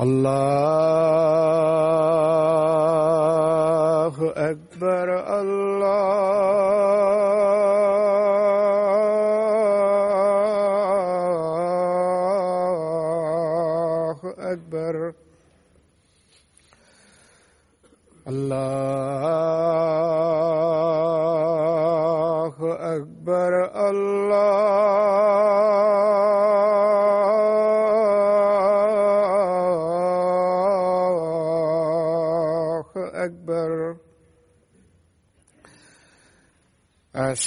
Allah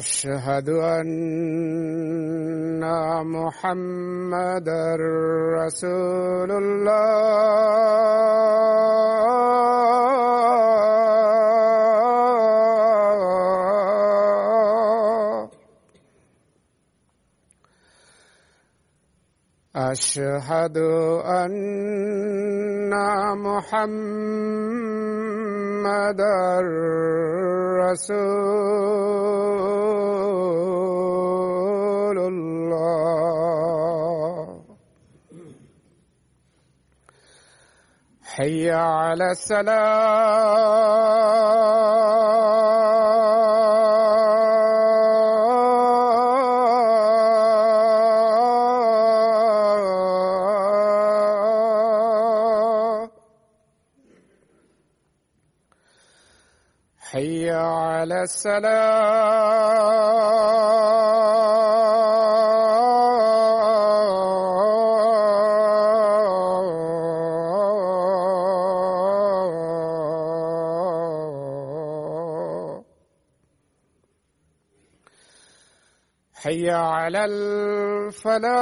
أشهد أن محمد رسول الله. أشهد أن محمد رسول الله. حي على السلام. على السلام. حي على الفلاح.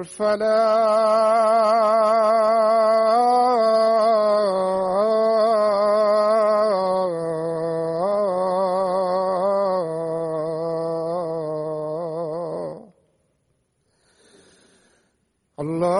الفلاح الله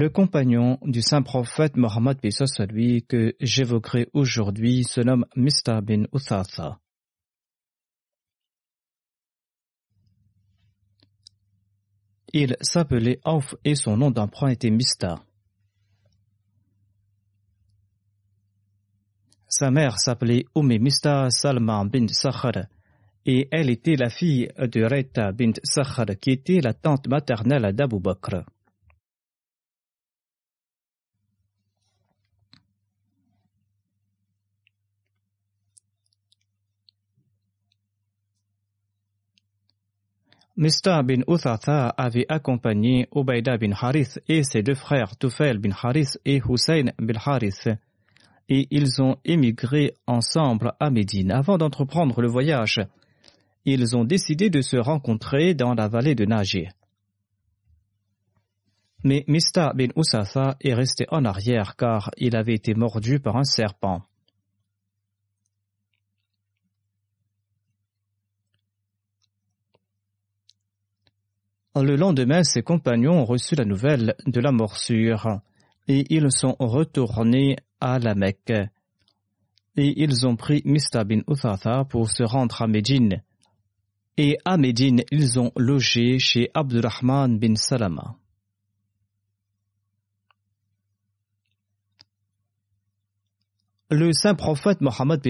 Le compagnon du saint prophète Mohammed lui que j'évoquerai aujourd'hui se nomme Mista bin Uthatha. Il s'appelait Auf et son nom d'emprunt était Mista. Sa mère s'appelait Umm Mista Salma bin Sakhar et elle était la fille de Reta bin Sakhar qui était la tante maternelle d'Abu Bakr. Mista bin Uthatha avait accompagné Ubaida bin Harith et ses deux frères Tufail bin Harith et Hussein bin Harith et ils ont émigré ensemble à Médine. Avant d'entreprendre le voyage, ils ont décidé de se rencontrer dans la vallée de Najir. Mais Mista bin Usatha est resté en arrière car il avait été mordu par un serpent. Le lendemain, ses compagnons ont reçu la nouvelle de la morsure et ils sont retournés à la Mecque. Et ils ont pris Mista bin Uthatha pour se rendre à Médine. Et à Médine, ils ont logé chez Abdurrahman bin Salama. Le saint prophète Mohammed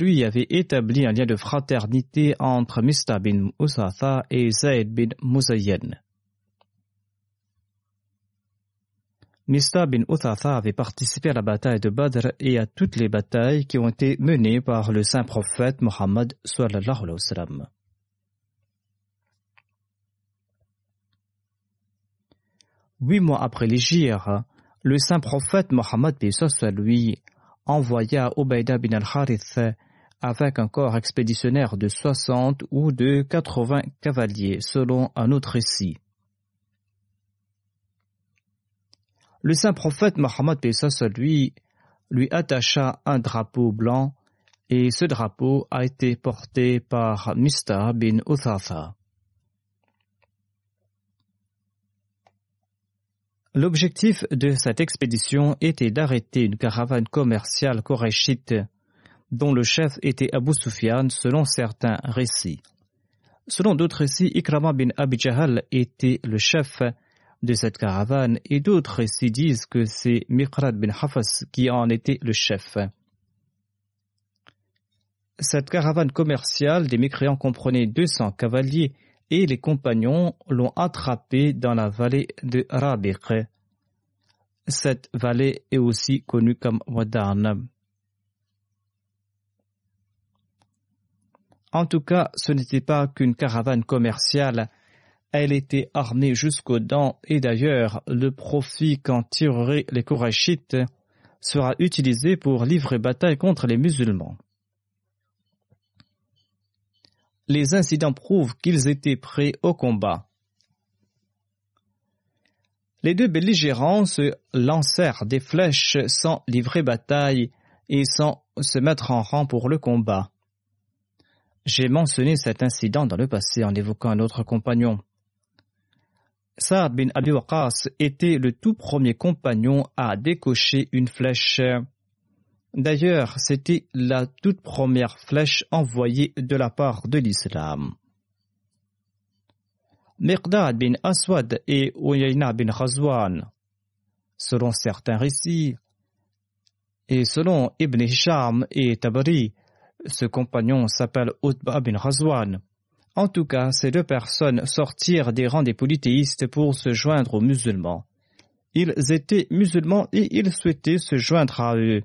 lui avait établi un lien de fraternité entre Mista bin Usatha et Zayd bin Muzayyan. Mista bin Uthatha avait participé à la bataille de Badr et à toutes les batailles qui ont été menées par le saint prophète Mohammed. Huit mois après l'Égypte, le saint prophète Mohammed lui envoya Ubaida bin al-Harith avec un corps expéditionnaire de 60 ou de 80 cavaliers, selon un autre récit. Le saint prophète Mohammed lui, lui attacha un drapeau blanc et ce drapeau a été porté par Mista bin Uthatha. L'objectif de cette expédition était d'arrêter une caravane commerciale koraïchite dont le chef était Abu Sufyan selon certains récits. Selon d'autres récits, Ikrama bin Abi était le chef de cette caravane et d'autres récits disent que c'est Miqrad bin Hafas qui en était le chef. Cette caravane commerciale des mécréants comprenait 200 cavaliers et les compagnons l'ont attrapé dans la vallée de Rabiq. Cette vallée est aussi connue comme Wadan. En tout cas, ce n'était pas qu'une caravane commerciale. Elle était armée jusqu'aux dents et d'ailleurs, le profit qu'en tireraient les Korachites sera utilisé pour livrer bataille contre les musulmans. Les incidents prouvent qu'ils étaient prêts au combat. Les deux belligérants se lancèrent des flèches sans livrer bataille et sans se mettre en rang pour le combat. J'ai mentionné cet incident dans le passé en évoquant un autre compagnon. Saad bin Abi Waqas était le tout premier compagnon à décocher une flèche D'ailleurs, c'était la toute première flèche envoyée de la part de l'islam. Miqdad bin Aswad et Uyayna bin Khazwan, selon certains récits, et selon Ibn Hisham et Tabari, ce compagnon s'appelle Utba bin Khazwan. En tout cas, ces deux personnes sortirent des rangs des polythéistes pour se joindre aux musulmans. Ils étaient musulmans et ils souhaitaient se joindre à eux.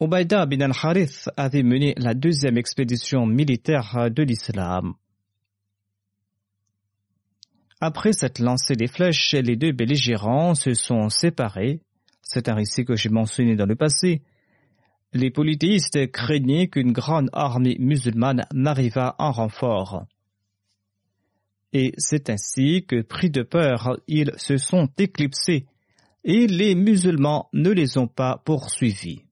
Ubaïda bin al-Harith avait mené la deuxième expédition militaire de l'islam. Après cette lancée des flèches, les deux belligérants se sont séparés. C'est un récit que j'ai mentionné dans le passé les polythéistes craignaient qu'une grande armée musulmane n'arrivât en renfort. Et c'est ainsi que, pris de peur, ils se sont éclipsés et les musulmans ne les ont pas poursuivis.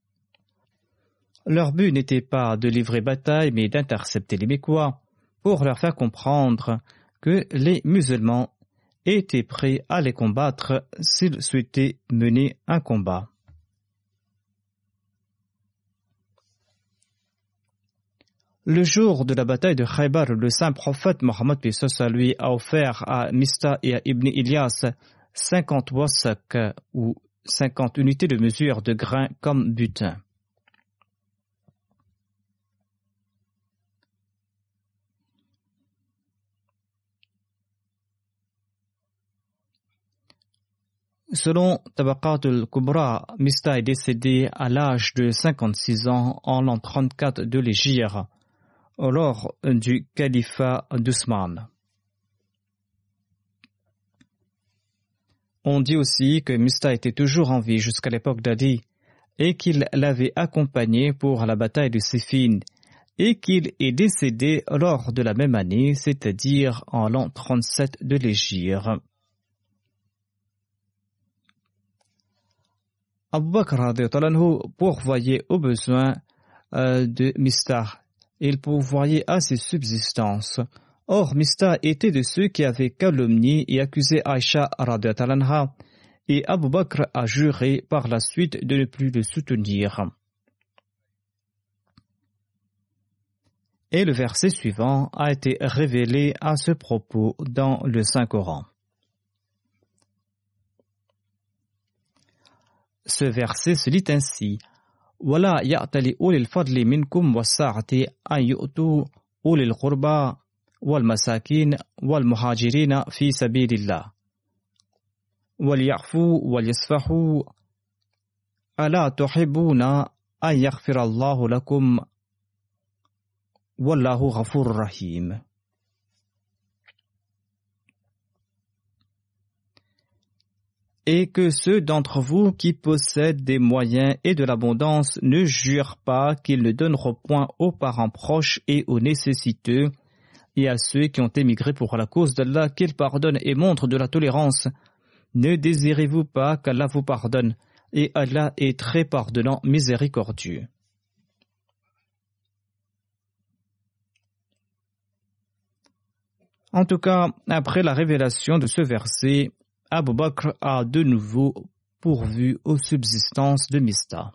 Leur but n'était pas de livrer bataille, mais d'intercepter les Mécois pour leur faire comprendre que les musulmans étaient prêts à les combattre s'ils souhaitaient mener un combat. Le jour de la bataille de Khaybar, le saint prophète Mohammed lui a offert à Mista et à Ibn Ilyas 50 wasak ou 50 unités de mesure de grains comme butin. Selon Tabaqat al-Kubra, Mista est décédé à l'âge de 56 ans en l'an 34 de l'Égypte lors du califat d'Ousmane. On dit aussi que Mista était toujours en vie jusqu'à l'époque d'Adi et qu'il l'avait accompagné pour la bataille de Siffin et qu'il est décédé lors de la même année, c'est-à-dire en l'an 37 de l'Égypte. Abu Bakr pourvoyait aux besoins euh, de Mista il pourvoyait à ses subsistances. Or, Mista était de ceux qui avaient calomnié et accusé Aïcha et Abu Bakr a juré par la suite de ne plus le soutenir. Et le verset suivant a été révélé à ce propos dans le Saint-Coran. Ce verset se lit ainsi. ولا يأتل أولي الفضل منكم والسعة أن يؤتوا أولي القربى والمساكين والمهاجرين في سبيل الله. وليعفوا وليصفحوا. ألا تحبون أن يغفر الله لكم؟ والله غفور رحيم. Et que ceux d'entre vous qui possèdent des moyens et de l'abondance ne jurent pas qu'ils ne donneront point aux parents proches et aux nécessiteux, et à ceux qui ont émigré pour la cause d'Allah qu'ils pardonnent et montrent de la tolérance. Ne désirez-vous pas qu'Allah vous pardonne, et Allah est très pardonnant, miséricordieux. En tout cas, après la révélation de ce verset, Abu Bakr a de nouveau pourvu aux subsistances de Mista.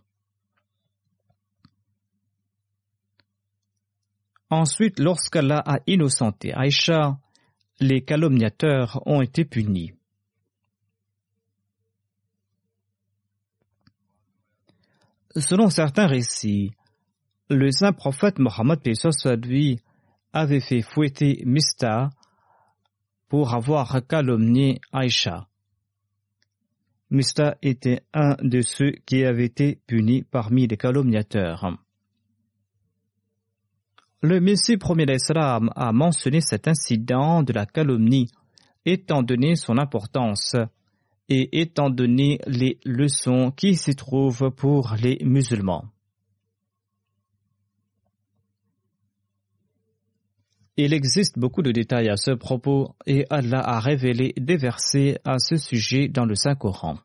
Ensuite, lorsqu'Allah a innocenté Aïcha, les calomniateurs ont été punis. Selon certains récits, le saint prophète Mohammed lui avait fait fouetter Mista pour avoir calomnié Aïcha. Mista était un de ceux qui avaient été punis parmi les calomniateurs. Le Messie premier d'Islam a mentionné cet incident de la calomnie étant donné son importance et étant donné les leçons qui s'y trouvent pour les musulmans. Il existe beaucoup de détails à ce propos et Allah a révélé des versets à ce sujet dans le Saint-Coran.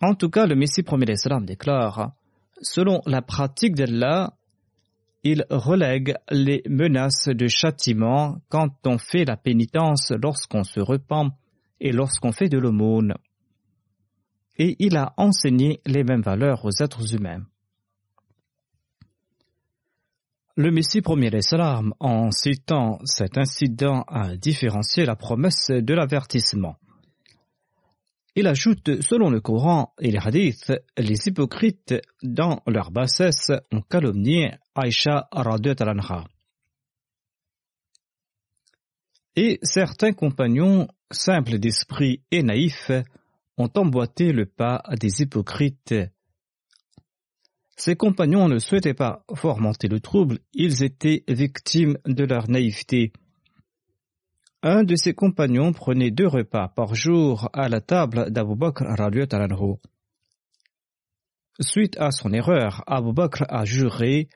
En tout cas, le Messie premier d'Islam déclare Selon la pratique d'Allah, il relègue les menaces de châtiment quand on fait la pénitence lorsqu'on se repent et lorsqu'on fait de l'aumône. Et il a enseigné les mêmes valeurs aux êtres humains. Le Messie premier l'Islam, en citant cet incident, a différencié la promesse de l'avertissement. Il ajoute, selon le Coran et les hadiths, les hypocrites, dans leur bassesse, ont calomnié Aïcha anha. Et certains compagnons, simples d'esprit et naïfs, ont emboîté le pas des hypocrites ses compagnons ne souhaitaient pas fomenter le trouble, ils étaient victimes de leur naïveté. Un de ses compagnons prenait deux repas par jour à la table d'Abu Bakr anhu. Suite à son erreur, Abu Bakr a juré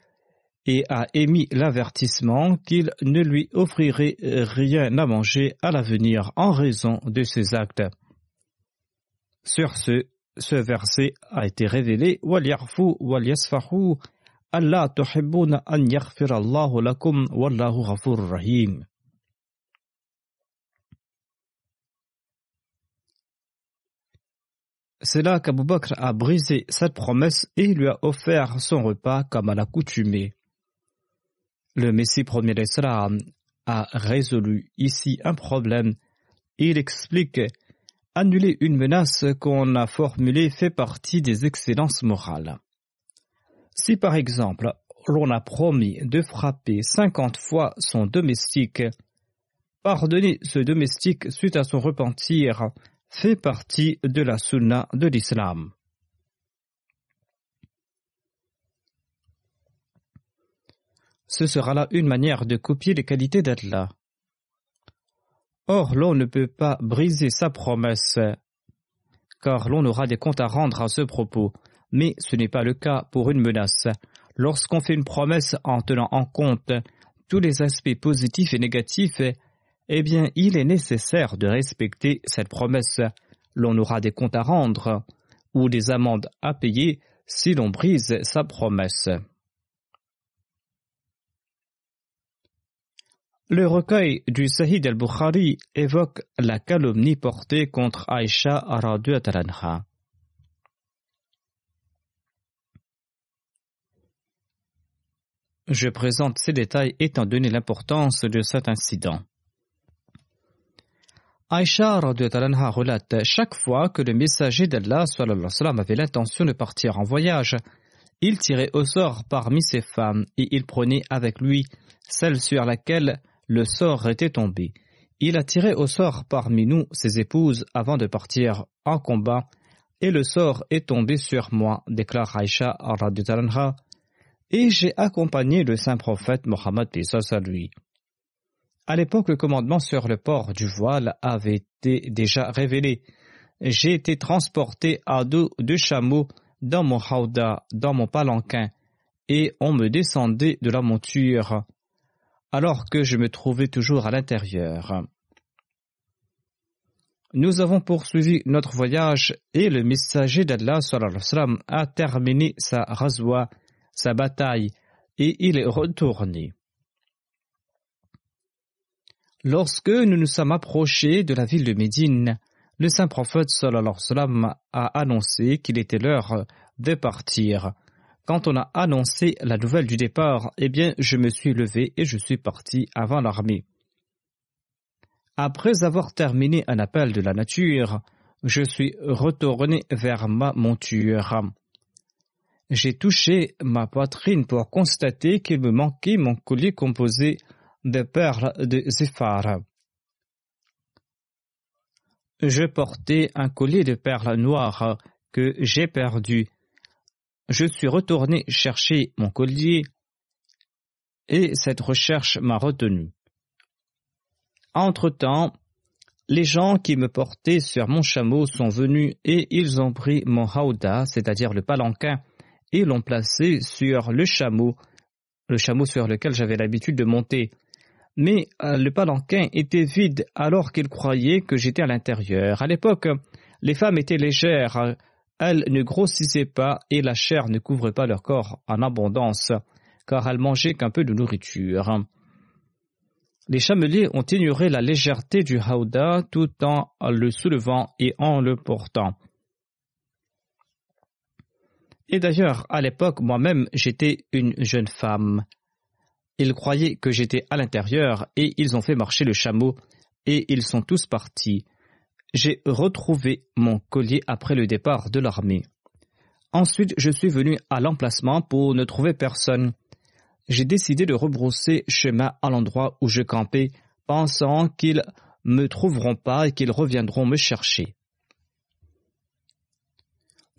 et a émis l'avertissement qu'il ne lui offrirait rien à manger à l'avenir en raison de ses actes. Sur ce, ce verset a été révélé. C'est là qu'Abu Bakr a brisé cette promesse et lui a offert son repas comme à l'accoutumée. Le Messie premier d'Islam a résolu ici un problème. Il explique Annuler une menace qu'on a formulée fait partie des excellences morales. Si par exemple l'on a promis de frapper cinquante fois son domestique, pardonner ce domestique suite à son repentir fait partie de la sunna de l'islam. Ce sera là une manière de copier les qualités d'Allah. Or, l'on ne peut pas briser sa promesse, car l'on aura des comptes à rendre à ce propos. Mais ce n'est pas le cas pour une menace. Lorsqu'on fait une promesse en tenant en compte tous les aspects positifs et négatifs, eh bien, il est nécessaire de respecter cette promesse. L'on aura des comptes à rendre ou des amendes à payer si l'on brise sa promesse. Le recueil du Sahih al-Bukhari évoque la calomnie portée contre Aïcha anha. Je présente ces détails étant donné l'importance de cet incident. Aïcha anha relate chaque fois que le messager d'Allah avait l'intention de partir en voyage, il tirait au sort parmi ses femmes et il prenait avec lui celle sur laquelle le sort était tombé. Il a tiré au sort parmi nous ses épouses avant de partir en combat, et le sort est tombé sur moi, déclare Aïcha et j'ai accompagné le saint prophète Mohammed à lui. À l'époque, le commandement sur le port du voile avait été déjà révélé. J'ai été transporté à dos de chameaux dans mon hauda, dans mon palanquin, et on me descendait de la monture alors que je me trouvais toujours à l'intérieur. Nous avons poursuivi notre voyage et le messager d'Allah a terminé sa razwa, sa bataille, et il est retourné. Lorsque nous nous sommes approchés de la ville de Médine, le saint prophète a annoncé qu'il était l'heure de partir. Quand on a annoncé la nouvelle du départ, eh bien, je me suis levé et je suis parti avant l'armée. Après avoir terminé un appel de la nature, je suis retourné vers ma monture. J'ai touché ma poitrine pour constater qu'il me manquait mon collier composé de perles de zéphar. Je portais un collier de perles noires que j'ai perdu je suis retourné chercher mon collier et cette recherche m'a retenu. Entre-temps, les gens qui me portaient sur mon chameau sont venus et ils ont pris mon haouda, c'est-à-dire le palanquin, et l'ont placé sur le chameau, le chameau sur lequel j'avais l'habitude de monter. Mais euh, le palanquin était vide alors qu'ils croyaient que j'étais à l'intérieur. À l'époque, les femmes étaient légères, elles ne grossissaient pas et la chair ne couvrait pas leur corps en abondance, car elles mangeaient qu'un peu de nourriture. Les chameliers ont ignoré la légèreté du Haouda tout en le soulevant et en le portant. Et d'ailleurs, à l'époque, moi-même, j'étais une jeune femme. Ils croyaient que j'étais à l'intérieur et ils ont fait marcher le chameau et ils sont tous partis. J'ai retrouvé mon collier après le départ de l'armée. Ensuite, je suis venu à l'emplacement pour ne trouver personne. J'ai décidé de rebrousser chemin à l'endroit où je campais, pensant qu'ils me trouveront pas et qu'ils reviendront me chercher.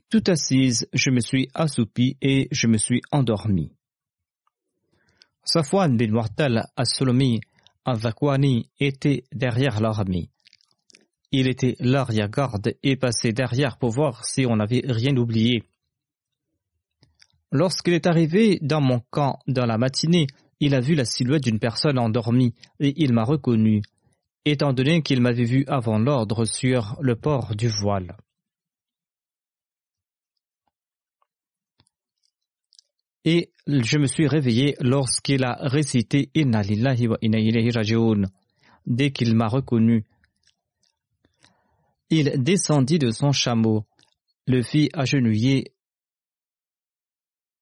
Tout assise, je me suis assoupi et je me suis endormi. Safwan bin Mortal Al-Zakwani était derrière l'armée. Il était l'arrière-garde et passait derrière pour voir si on n'avait rien oublié. Lorsqu'il est arrivé dans mon camp dans la matinée, il a vu la silhouette d'une personne endormie et il m'a reconnu, étant donné qu'il m'avait vu avant l'ordre sur le port du voile. Et je me suis réveillé lorsqu'il a récité Inna lillahi wa inna. Dès qu'il m'a reconnu, il descendit de son chameau, le fit agenouiller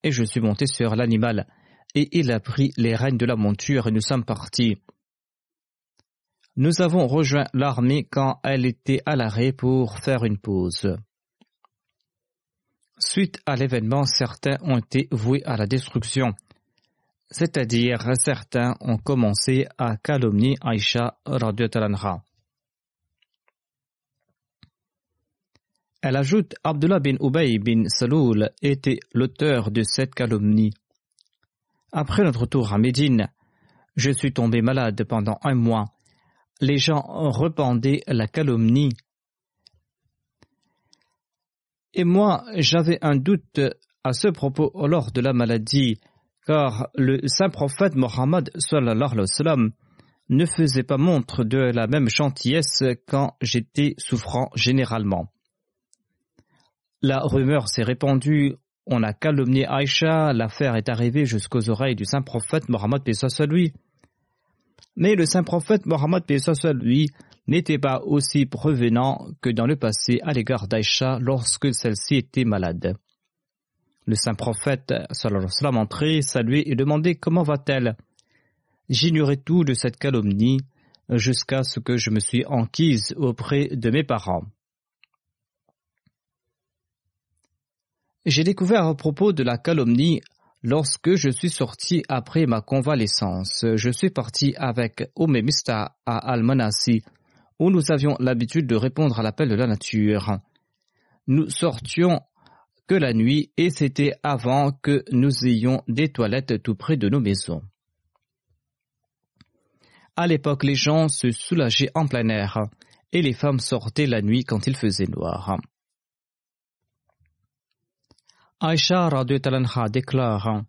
et je suis monté sur l'animal, et il a pris les rênes de la monture et nous sommes partis. Nous avons rejoint l'armée quand elle était à l'arrêt pour faire une pause. Suite à l'événement, certains ont été voués à la destruction, c'est-à-dire certains ont commencé à calomnier Aïcha Talanra. Elle ajoute Abdullah bin Ubay bin Saloul était l'auteur de cette calomnie. Après notre retour à Médine, je suis tombé malade pendant un mois. Les gens rependaient la calomnie. Et moi, j'avais un doute à ce propos lors de la maladie, car le saint prophète Mohammed ne faisait pas montre de la même gentillesse quand j'étais souffrant généralement. La rumeur s'est répandue, on a calomnié Aïcha, l'affaire est arrivée jusqu'aux oreilles du saint prophète Mohammed lui. Mais le saint prophète Mohammed lui n'était pas aussi prévenant que dans le passé à l'égard d'Aïcha lorsque celle-ci était malade. Le saint prophète sallam entrait, saluait et demandait comment va-t-elle. J'ignorais tout de cette calomnie jusqu'à ce que je me suis enquise auprès de mes parents. J'ai découvert à propos de la calomnie lorsque je suis sorti après ma convalescence. Je suis parti avec Omemista à Almanasi, où nous avions l'habitude de répondre à l'appel de la nature. Nous sortions que la nuit et c'était avant que nous ayons des toilettes tout près de nos maisons. À l'époque, les gens se soulageaient en plein air et les femmes sortaient la nuit quand il faisait noir. Aïcha Talanha déclare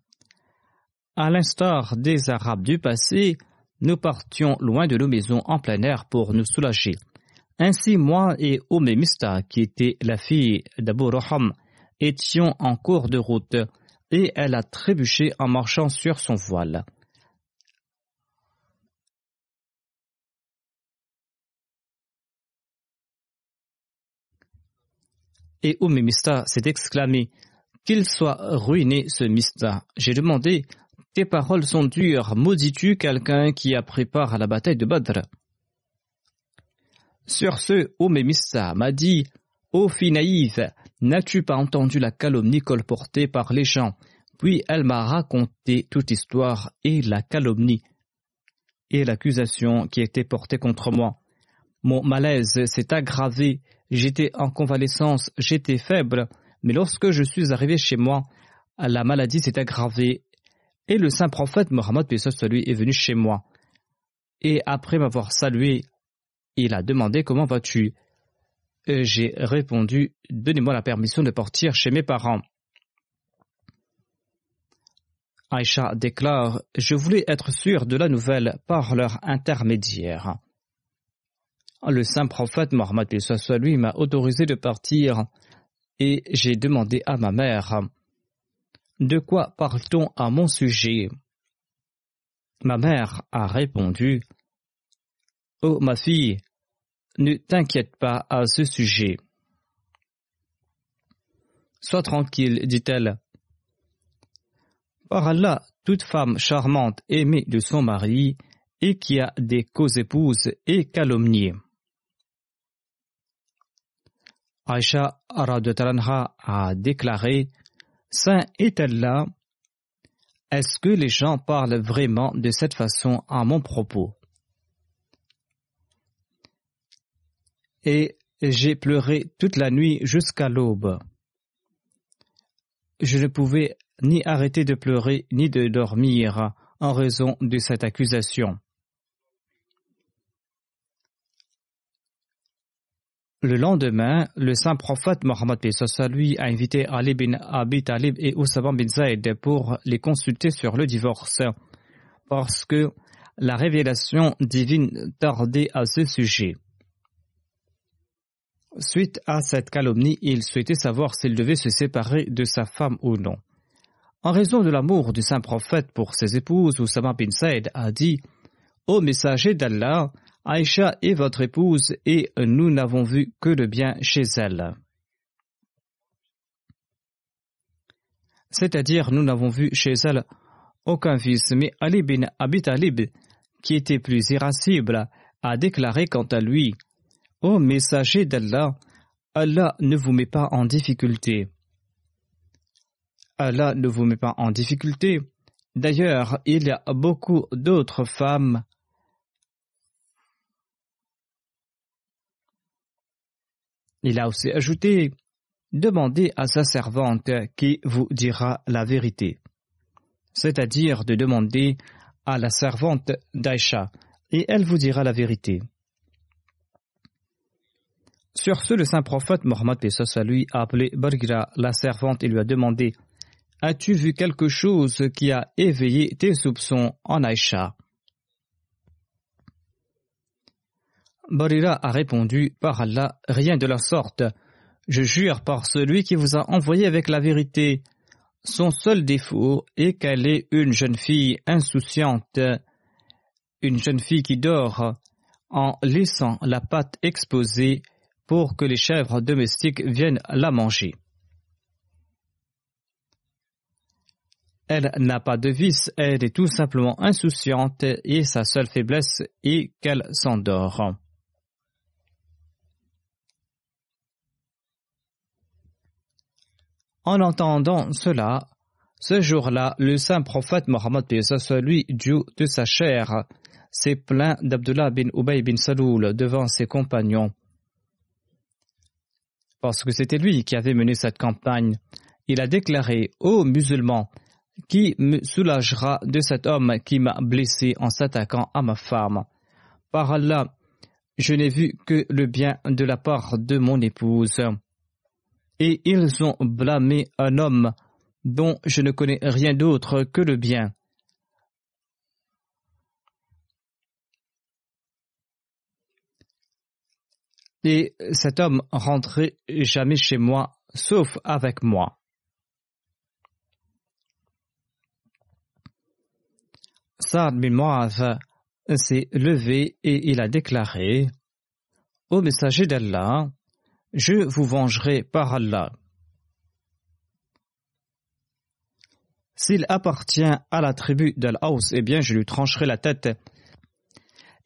À l'instar des Arabes du passé, nous partions loin de nos maisons en plein air pour nous soulager. Ainsi, moi et Mista, qui était la fille d'Abu Raham, étions en cours de route et elle a trébuché en marchant sur son voile. Et Mista s'est exclamé qu'il soit ruiné ce mista. J'ai demandé Tes paroles sont dures, maudis-tu quelqu'un qui a pris part à la bataille de Badr? Sur ce, Omemista m'a dit Ô fille naïve, n'as-tu pas entendu la calomnie colportée par les gens? Puis elle m'a raconté toute histoire et la calomnie et l'accusation qui était portée contre moi. Mon malaise s'est aggravé, j'étais en convalescence, j'étais faible, mais lorsque je suis arrivé chez moi, la maladie s'est aggravée et le saint prophète Mohammed lui est venu chez moi. Et après m'avoir salué, il a demandé comment vas-tu? J'ai répondu Donnez-moi la permission de partir chez mes parents. Aïcha déclare Je voulais être sûr de la nouvelle par leur intermédiaire. Le saint prophète Mohammed lui m'a autorisé de partir et j'ai demandé à ma mère De quoi parle-t-on à mon sujet? Ma mère a répondu Oh ma fille, ne t'inquiète pas à ce sujet. Sois tranquille, dit-elle. Par Allah, toute femme charmante aimée de son mari et qui a des caux-épouses est calomniée. Aïcha a déclaré Saint est est-ce que les gens parlent vraiment de cette façon à mon propos? Et j'ai pleuré toute la nuit jusqu'à l'aube. Je ne pouvais ni arrêter de pleurer ni de dormir en raison de cette accusation. Le lendemain, le saint prophète Mohammed lui a invité Ali bin Abi Talib et Oussama bin Zaid pour les consulter sur le divorce, parce que la révélation divine tardait à ce sujet. Suite à cette calomnie, il souhaitait savoir s'il devait se séparer de sa femme ou non. En raison de l'amour du saint prophète pour ses épouses, Oussama bin Zaid a dit Ô messager d'Allah, Aïcha est votre épouse et nous n'avons vu que le bien chez elle. C'est-à-dire, nous n'avons vu chez elle aucun vice, mais Ali bin Abi Talib, qui était plus irascible, a déclaré quant à lui Ô messager d'Allah, Allah ne vous met pas en difficulté. Allah ne vous met pas en difficulté. D'ailleurs, il y a beaucoup d'autres femmes Il a aussi ajouté Demandez à sa servante qui vous dira la vérité. C'est-à-dire de demander à la servante d'Aïcha et elle vous dira la vérité. Sur ce, le saint prophète Mohammed lui a appelé Bargira, la servante, et lui a demandé As-tu vu quelque chose qui a éveillé tes soupçons en Aïcha? Barira a répondu Par Allah, rien de la sorte. Je jure par celui qui vous a envoyé avec la vérité. Son seul défaut est qu'elle est une jeune fille insouciante, une jeune fille qui dort en laissant la pâte exposée pour que les chèvres domestiques viennent la manger. Elle n'a pas de vice, elle est tout simplement insouciante et sa seule faiblesse est qu'elle s'endort. En entendant cela, ce jour-là, le saint prophète Mohammed lui Dieu de sa chair, s'est plaint d'Abdullah bin Ubay bin Saloul devant ses compagnons. Parce que c'était lui qui avait mené cette campagne. Il a déclaré Ô musulmans, qui me soulagera de cet homme qui m'a blessé en s'attaquant à ma femme? Par Allah, je n'ai vu que le bien de la part de mon épouse et ils ont blâmé un homme dont je ne connais rien d'autre que le bien. Et cet homme rentrait jamais chez moi, sauf avec moi. Saad bin s'est levé et il a déclaré Ô messager d'Allah, je vous vengerai par Allah. S'il appartient à la tribu d'Al-Haus, eh bien, je lui trancherai la tête.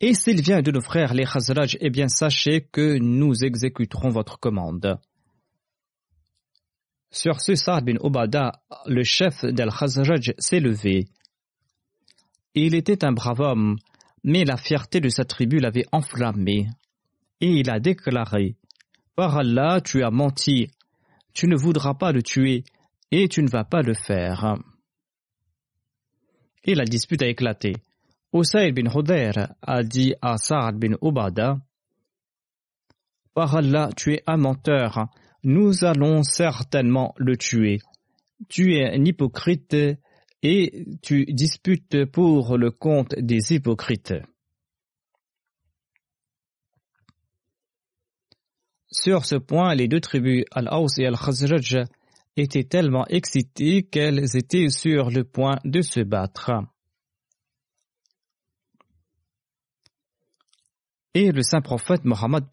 Et s'il vient de nos frères les Khazraj, eh bien, sachez que nous exécuterons votre commande. Sur ce, Saad bin Obada, le chef d'Al-Khazraj, s'est levé. Il était un brave homme, mais la fierté de sa tribu l'avait enflammé. Et il a déclaré par Allah, tu as menti, tu ne voudras pas le tuer et tu ne vas pas le faire. Et la dispute a éclaté. Usaid bin Hudayr a dit à Sa'ad bin Ubada Par Allah, tu es un menteur, nous allons certainement le tuer. Tu es un hypocrite et tu disputes pour le compte des hypocrites. Sur ce point, les deux tribus, Al-Aws et Al-Khazraj, étaient tellement excitées qu'elles étaient sur le point de se battre. Et le saint prophète Mohammed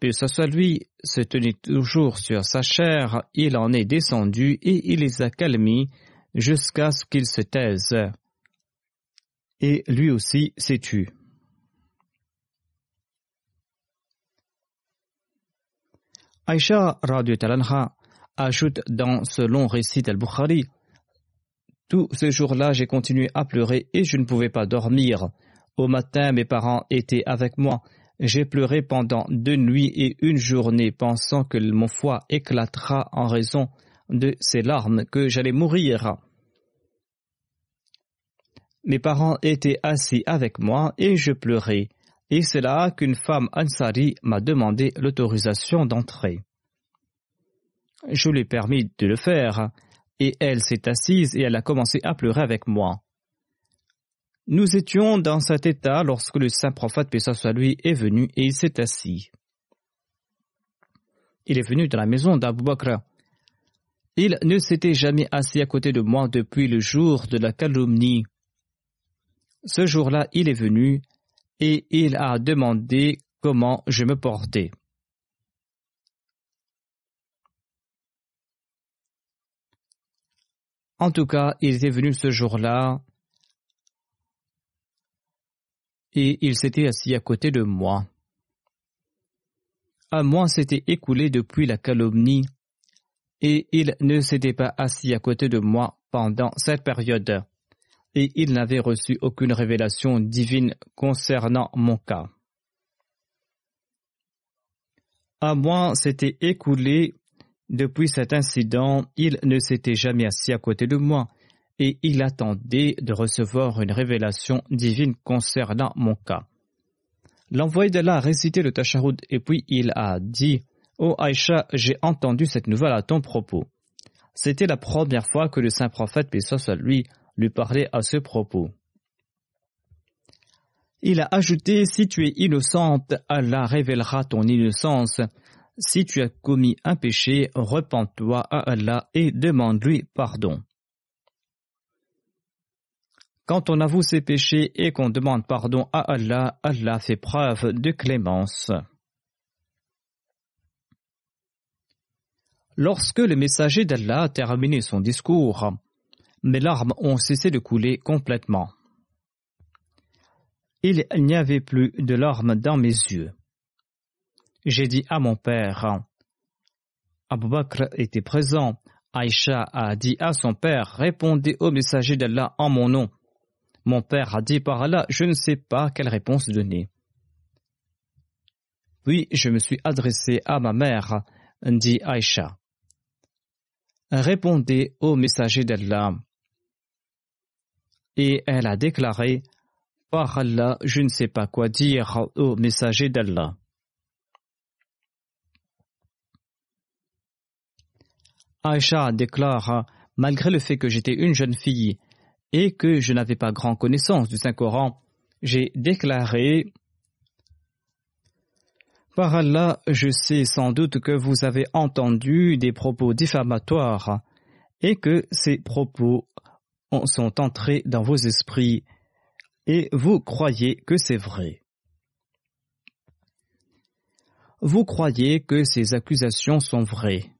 lui se tenait toujours sur sa chair, il en est descendu et il les a calmés jusqu'à ce qu'ils se taisent. Et lui aussi s'est tu. Aïcha Talanha ajoute dans ce long récit al-Bukhari Tout ce jour-là, j'ai continué à pleurer et je ne pouvais pas dormir. Au matin, mes parents étaient avec moi. J'ai pleuré pendant deux nuits et une journée, pensant que mon foie éclatera en raison de ces larmes, que j'allais mourir. Mes parents étaient assis avec moi et je pleurais. Et c'est là qu'une femme Ansari m'a demandé l'autorisation d'entrer. Je lui ai permis de le faire, et elle s'est assise et elle a commencé à pleurer avec moi. Nous étions dans cet état lorsque le saint prophète, paix soit lui, est venu et il s'est assis. Il est venu dans la maison d'Abu Bakr. Il ne s'était jamais assis à côté de moi depuis le jour de la calomnie. Ce jour-là, il est venu et il a demandé comment je me portais. En tout cas, il était venu ce jour-là et il s'était assis à côté de moi. Un mois s'était écoulé depuis la calomnie et il ne s'était pas assis à côté de moi pendant cette période et il n'avait reçu aucune révélation divine concernant mon cas. Un mois s'était écoulé depuis cet incident, il ne s'était jamais assis à côté de moi et il attendait de recevoir une révélation divine concernant mon cas. L'envoyé d'Allah a récité le Tasharoud et puis il a dit Oh Aïcha, j'ai entendu cette nouvelle à ton propos. C'était la première fois que le saint prophète, paix soit lui, lui parlait à ce propos. Il a ajouté Si tu es innocente, Allah révélera ton innocence. Si tu as commis un péché, repens-toi à Allah et demande-lui pardon. Quand on avoue ses péchés et qu'on demande pardon à Allah, Allah fait preuve de clémence. Lorsque le messager d'Allah a terminé son discours, mes larmes ont cessé de couler complètement. Il n'y avait plus de larmes dans mes yeux. J'ai dit à mon père, Abu Bakr était présent. Aïcha a dit à son père, répondez au messager d'Allah en mon nom. Mon père a dit par Allah, je ne sais pas quelle réponse donner. Puis je me suis adressé à ma mère, dit Aïcha. Répondez au messager d'Allah. Et elle a déclaré, par Allah, je ne sais pas quoi dire au messager d'Allah. Aïcha déclare Malgré le fait que j'étais une jeune fille et que je n'avais pas grand connaissance du Saint-Coran, j'ai déclaré Par Allah, je sais sans doute que vous avez entendu des propos diffamatoires et que ces propos sont entrés dans vos esprits et vous croyez que c'est vrai. Vous croyez que ces accusations sont vraies.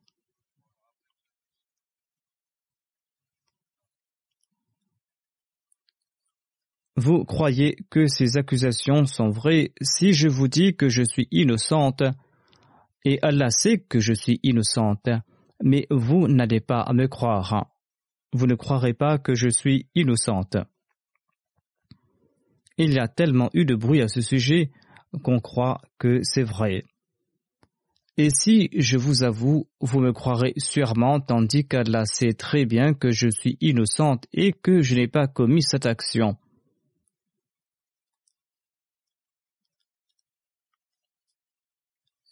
Vous croyez que ces accusations sont vraies si je vous dis que je suis innocente, et Allah sait que je suis innocente, mais vous n'allez pas me croire. Vous ne croirez pas que je suis innocente. Il y a tellement eu de bruit à ce sujet qu'on croit que c'est vrai. Et si je vous avoue, vous me croirez sûrement, tandis qu'Allah sait très bien que je suis innocente et que je n'ai pas commis cette action.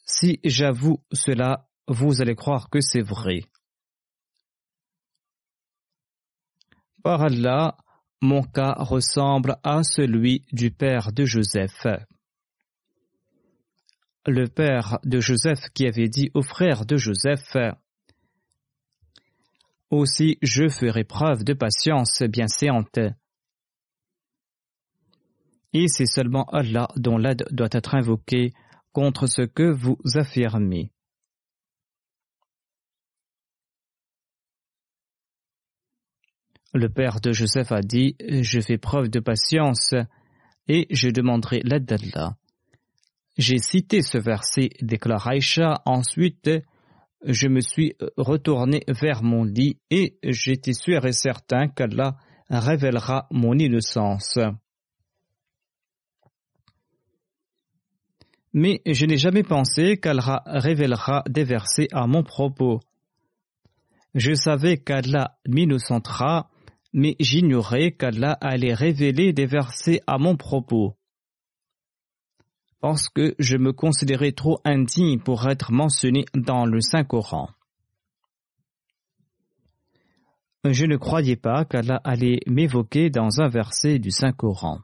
Si j'avoue cela, vous allez croire que c'est vrai. Par Allah, mon cas ressemble à celui du père de Joseph. Le père de Joseph qui avait dit au frère de Joseph Aussi je ferai preuve de patience bienséante. Et c'est seulement Allah dont l'aide doit être invoquée contre ce que vous affirmez. Le père de Joseph a dit Je fais preuve de patience et je demanderai l'aide d'Allah. J'ai cité ce verset, déclare Aïcha. Ensuite, je me suis retourné vers mon lit et j'étais sûr et certain qu'Allah révélera mon innocence. Mais je n'ai jamais pensé qu'Allah révélera des versets à mon propos. Je savais qu'Allah m'innocentera mais j'ignorais qu'Allah allait révéler des versets à mon propos. Parce que je me considérais trop indigne pour être mentionné dans le Saint-Coran. Je ne croyais pas qu'Allah allait m'évoquer dans un verset du Saint-Coran.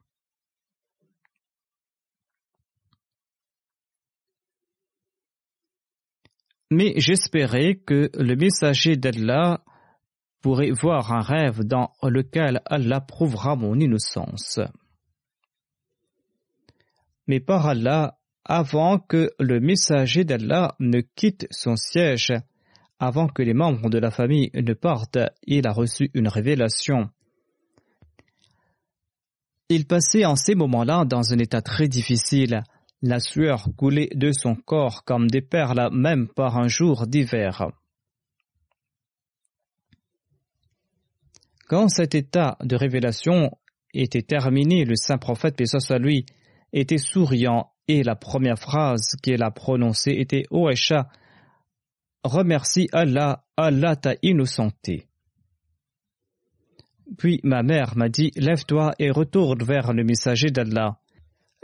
Mais j'espérais que le messager d'Allah pourrait voir un rêve dans lequel Allah prouvera mon innocence. Mais par Allah, avant que le messager d'Allah ne quitte son siège, avant que les membres de la famille ne partent, il a reçu une révélation. Il passait en ces moments-là dans un état très difficile. La sueur coulait de son corps comme des perles même par un jour d'hiver. Quand cet état de révélation était terminé, le saint prophète, paix soit lui, était souriant et la première phrase qu'il a prononcée était Ô remercie Allah, Allah t'a innocenté. Puis ma mère m'a dit Lève-toi et retourne vers le messager d'Allah.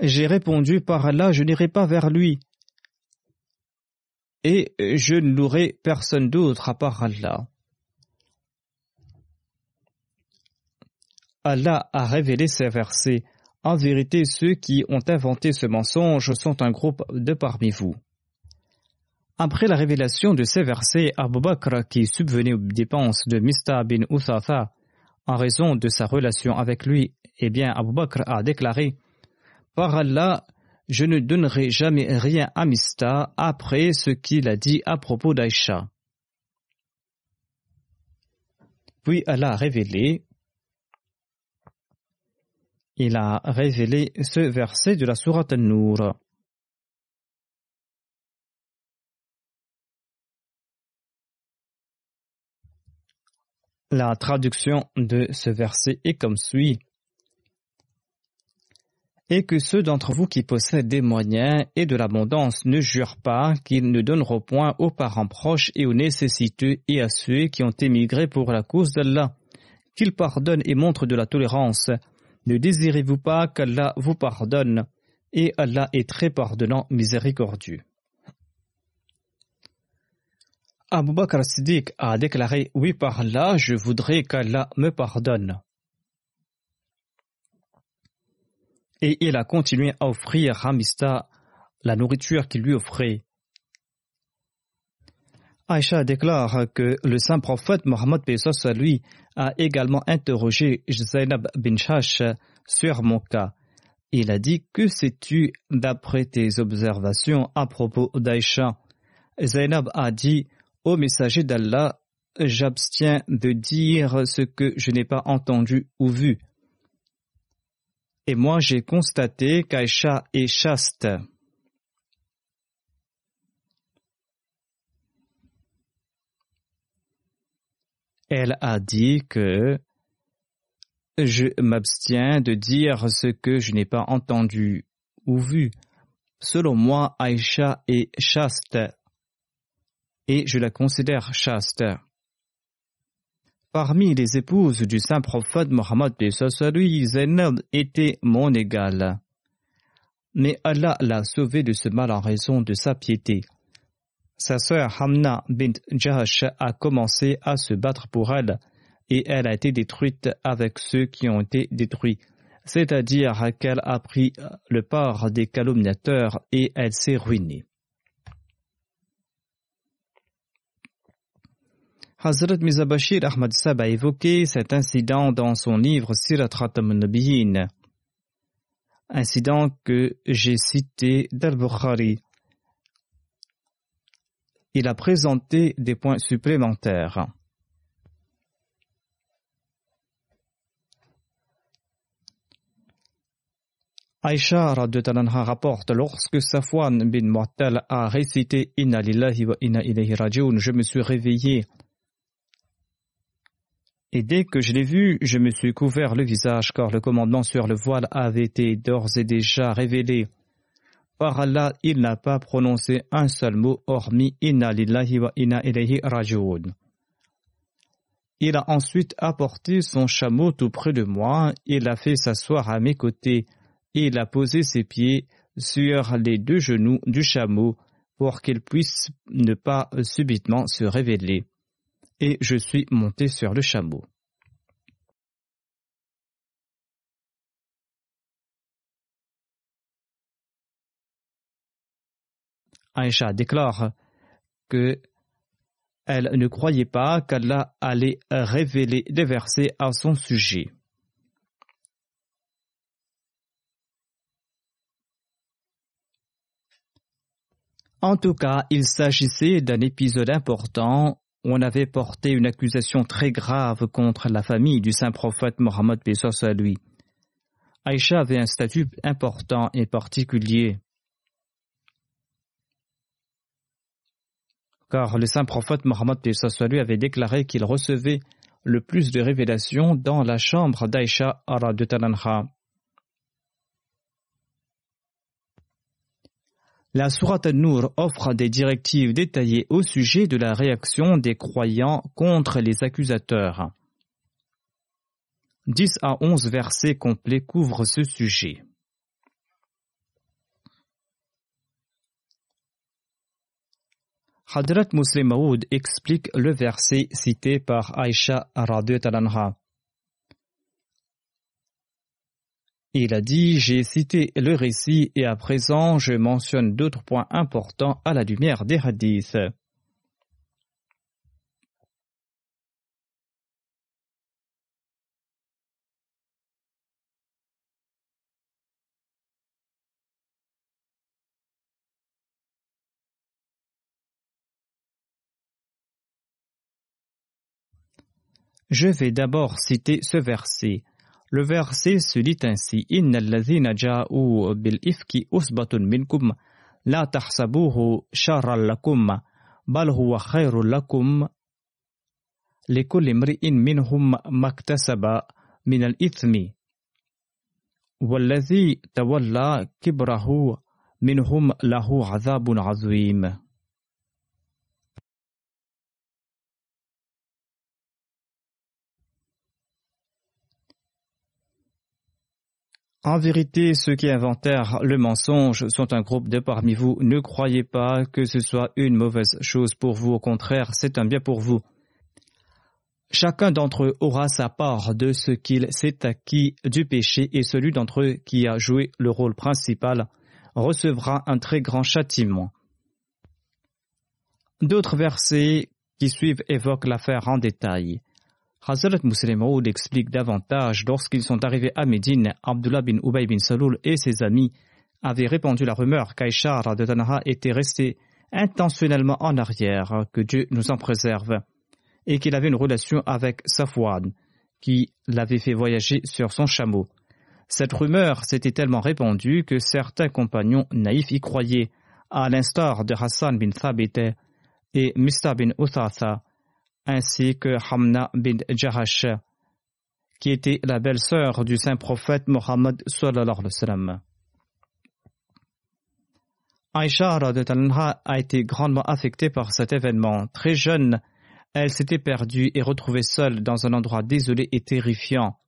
J'ai répondu Par Allah, je n'irai pas vers lui. Et je ne louerai personne d'autre à part Allah. Allah a révélé ces versets. En vérité, ceux qui ont inventé ce mensonge sont un groupe de parmi vous. Après la révélation de ces versets, Abu Bakr, qui subvenait aux dépenses de Mista bin Uthatha en raison de sa relation avec lui, eh bien, Abu Bakr a déclaré Par Allah, je ne donnerai jamais rien à Mista après ce qu'il a dit à propos d'Aïcha. Puis Allah a révélé il a révélé ce verset de la Sourate An-Nur. La traduction de ce verset est comme suit. Et que ceux d'entre vous qui possèdent des moyens et de l'abondance ne jurent pas qu'ils ne donneront point aux parents proches et aux nécessiteux et à ceux qui ont émigré pour la cause d'Allah, qu'ils pardonnent et montrent de la tolérance, ne désirez-vous pas qu'Allah vous pardonne Et Allah est très pardonnant, miséricordieux. Abu Bakr Siddiq a déclaré Oui, par Allah, je voudrais qu'Allah me pardonne. Et il a continué à offrir à Mista la nourriture qu'il lui offrait. Aïcha déclare que le saint prophète Mohammed lui a également interrogé Zainab bin Shash sur mon cas. Il a dit Que sais-tu d'après tes observations à propos d'Aïcha? Zainab a dit Ô messager d'Allah, j'abstiens de dire ce que je n'ai pas entendu ou vu. Et moi j'ai constaté qu'Aïcha est chaste. Elle a dit que je m'abstiens de dire ce que je n'ai pas entendu ou vu. Selon moi, Aïcha est chaste et je la considère chaste. Parmi les épouses du saint prophète Mohammed Zainab était mon égale. Mais Allah l'a sauvée de ce mal en raison de sa piété. Sa sœur Hamna bint Jahash a commencé à se battre pour elle et elle a été détruite avec ceux qui ont été détruits, c'est-à-dire qu'elle a pris le part des calomniateurs et elle s'est ruinée. Hazrat Mizabashir Ahmad Sab a évoqué cet incident dans son livre Sirat Nabiyin, incident que j'ai cité d'Al-Bukhari il a présenté des points supplémentaires. Aïcha rapporte lorsque Safwan bin Mu'attal a récité Inna lillahi wa inna ilayhi rajiun, je me suis réveillé. Et dès que je l'ai vu, je me suis couvert le visage car le commandement sur le voile avait été d'ores et déjà révélé. Par Allah, il n'a pas prononcé un seul mot hormis Inna lillahi wa ilayhi rajiun. Il a ensuite apporté son chameau tout près de moi, il l'a fait s'asseoir à mes côtés il a posé ses pieds sur les deux genoux du chameau pour qu'il puisse ne pas subitement se révéler. Et je suis monté sur le chameau. Aïcha déclare que elle ne croyait pas qu'Allah allait révéler des versets à son sujet. En tout cas, il s'agissait d'un épisode important où on avait porté une accusation très grave contre la famille du saint prophète Mohammed à lui. Aïcha avait un statut important et particulier. Car le saint prophète Mohammed avait déclaré qu'il recevait le plus de révélations dans la chambre d'Aïcha de Talanha. La Sourate An-Nur offre des directives détaillées au sujet de la réaction des croyants contre les accusateurs. 10 à 11 versets complets couvrent ce sujet. Hadrat Muslim Maoud explique le verset cité par Aisha Talanha. Il a dit J'ai cité le récit et à présent je mentionne d'autres points importants à la lumière des hadiths. Je vais d'abord citer ce verset. Le verset se lit ainsi Inna والذي تولى كبره منهم له عذاب عظيم En vérité, ceux qui inventèrent le mensonge sont un groupe de parmi vous. Ne croyez pas que ce soit une mauvaise chose pour vous. Au contraire, c'est un bien pour vous. Chacun d'entre eux aura sa part de ce qu'il s'est acquis du péché et celui d'entre eux qui a joué le rôle principal recevra un très grand châtiment. D'autres versets qui suivent évoquent l'affaire en détail. Hazrat Muslim explique davantage lorsqu'ils sont arrivés à Médine, Abdullah bin Ubay bin Saloul et ses amis avaient répandu la rumeur qu'Aïchar de Tanha était resté intentionnellement en arrière, que Dieu nous en préserve, et qu'il avait une relation avec Safwan, qui l'avait fait voyager sur son chameau. Cette rumeur s'était tellement répandue que certains compagnons naïfs y croyaient, à l'instar de Hassan bin Thabit et Mista bin Uthatha, ainsi que Hamna bin Jahash, qui était la belle-sœur du saint prophète Mohammed sallallahu alayhi Aïcha a été grandement affectée par cet événement. Très jeune, elle s'était perdue et retrouvée seule dans un endroit désolé et terrifiant.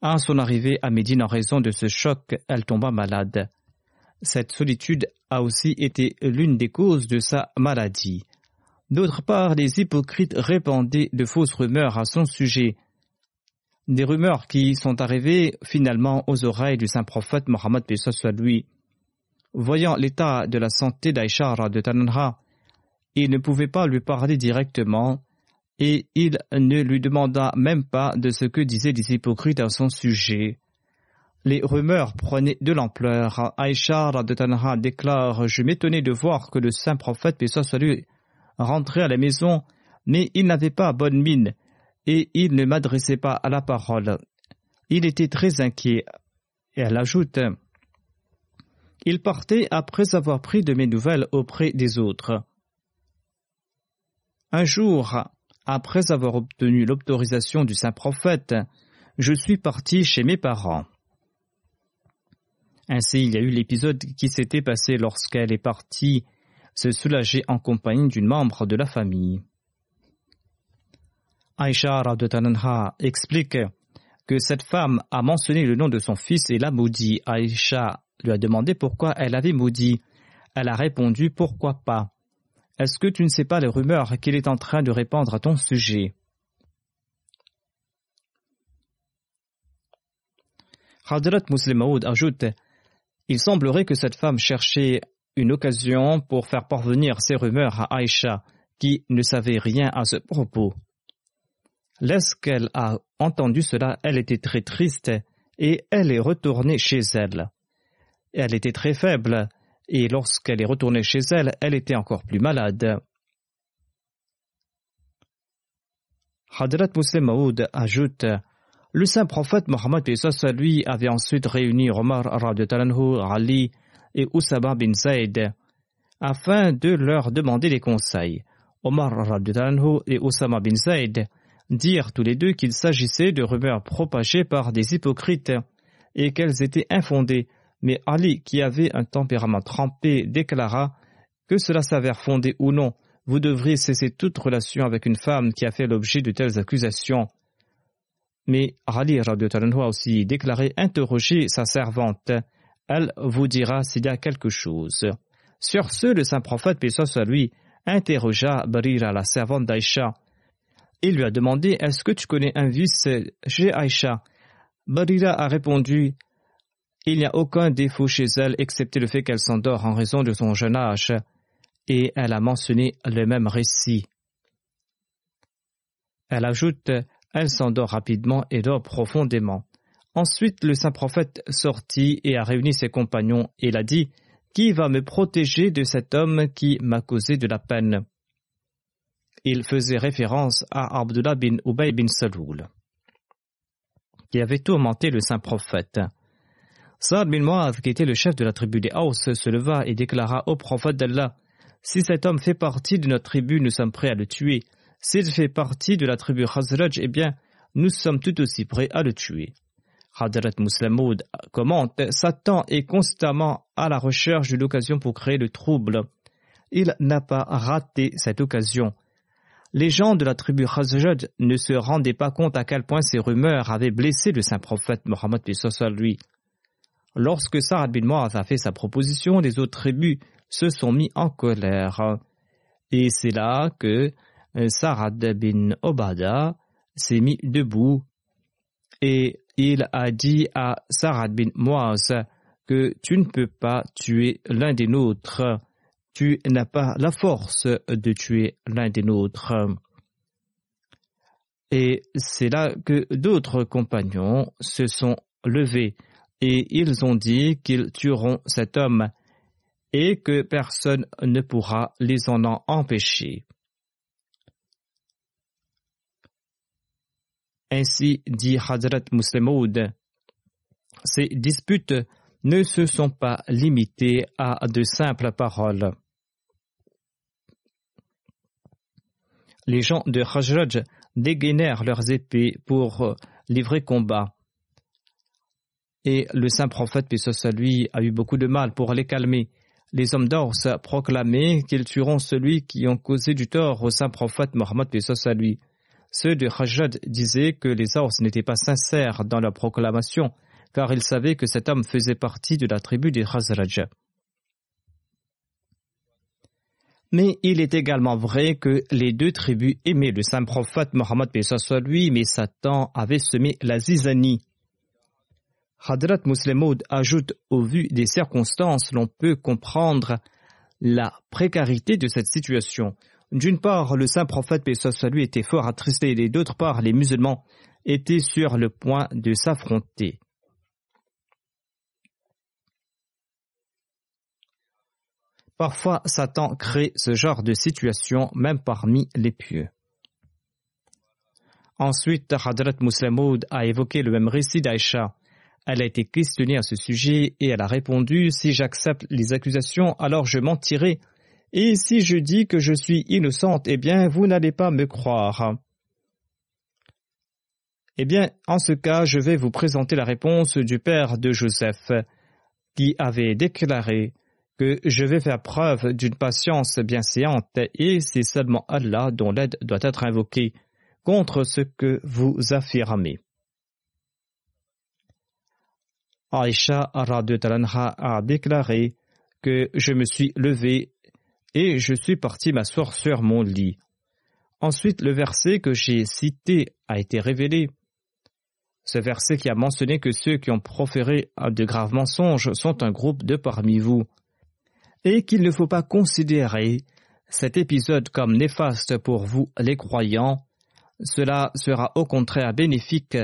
À son arrivée à Médine en raison de ce choc, elle tomba malade. Cette solitude a aussi été l'une des causes de sa maladie. D'autre part, les hypocrites répandaient de fausses rumeurs à son sujet. Des rumeurs qui sont arrivées finalement aux oreilles du saint prophète Mohammed soit lui. Voyant l'état de la santé d'Aïcha de Tananha, il ne pouvait pas lui parler directement et il ne lui demanda même pas de ce que disaient les hypocrites à son sujet. les rumeurs prenaient de l'ampleur. Aïcha Tanha déclare Je m'étonnais de voir que le saint prophète, soit lui, rentrait à la maison, mais il n'avait pas bonne mine et il ne m'adressait pas à la parole. Il était très inquiet. Et elle ajoute Il partait après avoir pris de mes nouvelles auprès des autres. Un jour, après avoir obtenu l'autorisation du saint prophète, je suis parti chez mes parents. Ainsi, il y a eu l'épisode qui s'était passé lorsqu'elle est partie se soulager en compagnie d'une membre de la famille. Aïcha Tananha explique que cette femme a mentionné le nom de son fils et l'a maudit. Aïcha lui a demandé pourquoi elle avait maudit. Elle a répondu pourquoi pas? Est-ce que tu ne sais pas les rumeurs qu'il est en train de répandre à ton sujet? Hadrat Muslim ajoute il semblerait que cette femme cherchait une occasion pour faire parvenir ces rumeurs à Aïcha, qui ne savait rien à ce propos. Lorsqu'elle a entendu cela, elle était très triste et elle est retournée chez elle. Elle était très faible et lorsqu'elle est retournée chez elle, elle était encore plus malade. Hadrat Muslim Maoud ajoute le saint prophète Mohammed lui avait ensuite réuni Omar Ali et Oussama bin Zayd afin de leur demander des conseils. Omar et Oussama bin Zayd dirent tous les deux qu'il s'agissait de rumeurs propagées par des hypocrites et qu'elles étaient infondées, mais Ali, qui avait un tempérament trempé, déclara que cela s'avère fondé ou non, vous devriez cesser toute relation avec une femme qui a fait l'objet de telles accusations. Mais Ali a aussi déclaré interroger sa servante. Elle vous dira s'il y a quelque chose. Sur ce, le saint prophète, paix soit lui, interrogea Barira, la servante d'Aïcha. Il lui a demandé Est-ce que tu connais un vice chez Aïcha? Barira a répondu Il n'y a aucun défaut chez elle excepté le fait qu'elle s'endort en raison de son jeune âge. Et elle a mentionné le même récit. Elle ajoute elle s'endort rapidement et dort profondément. Ensuite, le saint prophète sortit et a réuni ses compagnons et l'a dit Qui va me protéger de cet homme qui m'a causé de la peine? Il faisait référence à Abdullah bin Ubay bin Saloul, qui avait tourmenté le saint prophète. Saad bin Mu'adh, qui était le chef de la tribu des Haus, se leva et déclara au prophète d'Allah Si cet homme fait partie de notre tribu, nous sommes prêts à le tuer. S'il fait partie de la tribu Khazraj, eh bien, nous sommes tout aussi prêts à le tuer. Hadrat Muslamoud commente Satan est constamment à la recherche de l'occasion pour créer le trouble. Il n'a pas raté cette occasion. Les gens de la tribu Khazraj ne se rendaient pas compte à quel point ces rumeurs avaient blessé le saint prophète Mohammed lui. Lorsque Sa'ad bin Mu'adh a fait sa proposition, les autres tribus se sont mis en colère. Et c'est là que euh, Sarad bin Obada s'est mis debout et il a dit à Sarad bin Moaz que tu ne peux pas tuer l'un des nôtres, tu n'as pas la force de tuer l'un des nôtres. Et c'est là que d'autres compagnons se sont levés et ils ont dit qu'ils tueront cet homme et que personne ne pourra les en empêcher. Ainsi dit Hadrat Muslimaud, ces disputes ne se sont pas limitées à de simples paroles. Les gens de Khajraj dégainèrent leurs épées pour livrer combat. Et le saint prophète, Pissos lui, a eu beaucoup de mal pour les calmer. Les hommes d'Ors proclamaient qu'ils tueront celui qui ont causé du tort au saint prophète Mohammed, Pissos lui. Ceux de Khajad disaient que les Aws n'étaient pas sincères dans leur proclamation, car ils savaient que cet homme faisait partie de la tribu des Khazraj. Mais il est également vrai que les deux tribus aimaient le saint prophète Mohammed lui, mais Satan avait semé la zizanie. Hadrat Muslimaud ajoute au vu des circonstances, l'on peut comprendre la précarité de cette situation. D'une part, le saint prophète Pessoa lui était fort attristé et d'autre part, les musulmans étaient sur le point de s'affronter. Parfois, Satan crée ce genre de situation même parmi les pieux. Ensuite, Hadrat Moud a évoqué le même récit d'Aïcha. Elle a été questionnée à ce sujet et elle a répondu Si j'accepte les accusations, alors je mentirai et si je dis que je suis innocente, eh bien, vous n'allez pas me croire. Eh bien, en ce cas, je vais vous présenter la réponse du père de Joseph, qui avait déclaré que je vais faire preuve d'une patience bienséante et c'est seulement Allah dont l'aide doit être invoquée contre ce que vous affirmez. Aïcha a déclaré que je me suis levé et je suis parti m'asseoir sur mon lit. Ensuite, le verset que j'ai cité a été révélé. Ce verset qui a mentionné que ceux qui ont proféré de graves mensonges sont un groupe de parmi vous, et qu'il ne faut pas considérer cet épisode comme néfaste pour vous les croyants, cela sera au contraire bénéfique,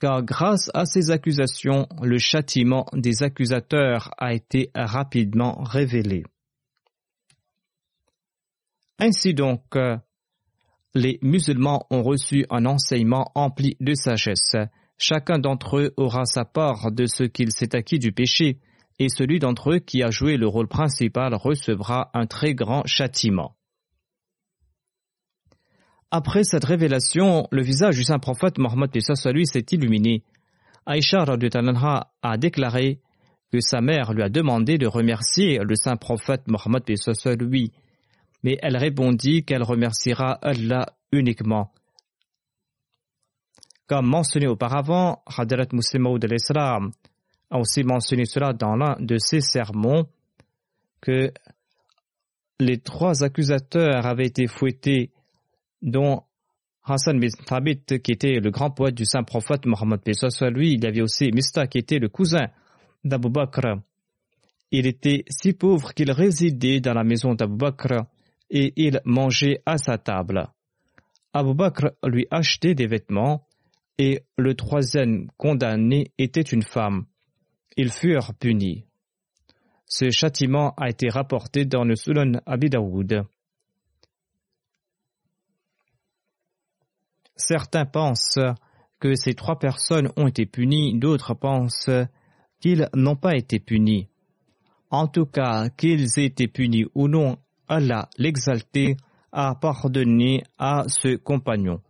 car grâce à ces accusations, le châtiment des accusateurs a été rapidement révélé. Ainsi donc, les musulmans ont reçu un enseignement empli de sagesse. Chacun d'entre eux aura sa part de ce qu'il s'est acquis du péché, et celui d'entre eux qui a joué le rôle principal recevra un très grand châtiment. Après cette révélation, le visage du saint prophète Mohammed lui s'est illuminé. Aïcha a déclaré que sa mère lui a demandé de remercier le saint prophète Mohammed lui mais elle répondit qu'elle remerciera Allah uniquement. Comme mentionné auparavant, Hadrat Muslim Maud al-Islam a aussi mentionné cela dans l'un de ses sermons, que les trois accusateurs avaient été fouettés, dont Hassan bin Thabit, qui était le grand poète du saint prophète Mohammed lui, il y avait aussi Mista, qui était le cousin d'Abu Bakr. Il était si pauvre qu'il résidait dans la maison d'Abu Bakr et il mangeait à sa table. Abu Bakr lui achetait des vêtements et le troisième condamné était une femme. Ils furent punis. Ce châtiment a été rapporté dans le Sunan Abi Certains pensent que ces trois personnes ont été punies, d'autres pensent qu'ils n'ont pas été punis. En tout cas, qu'ils aient été punis ou non, Allah l'exalté a pardonné à ce compagnon.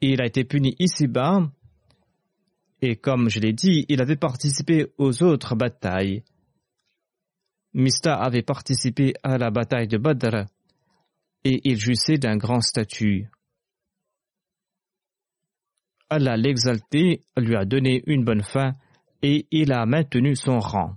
Il a été puni ici-bas et comme je l'ai dit, il avait participé aux autres batailles. Mista avait participé à la bataille de Badr et il jouissait d'un grand statut. Allah l'exalté lui a donné une bonne fin et il a maintenu son rang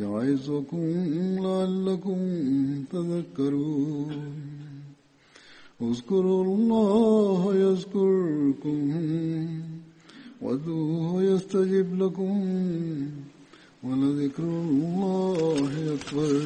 يعظكم لعلكم تذكرون. اذكروا الله يذكركم وادعوه يستجب لكم ولذكر الله أكبر.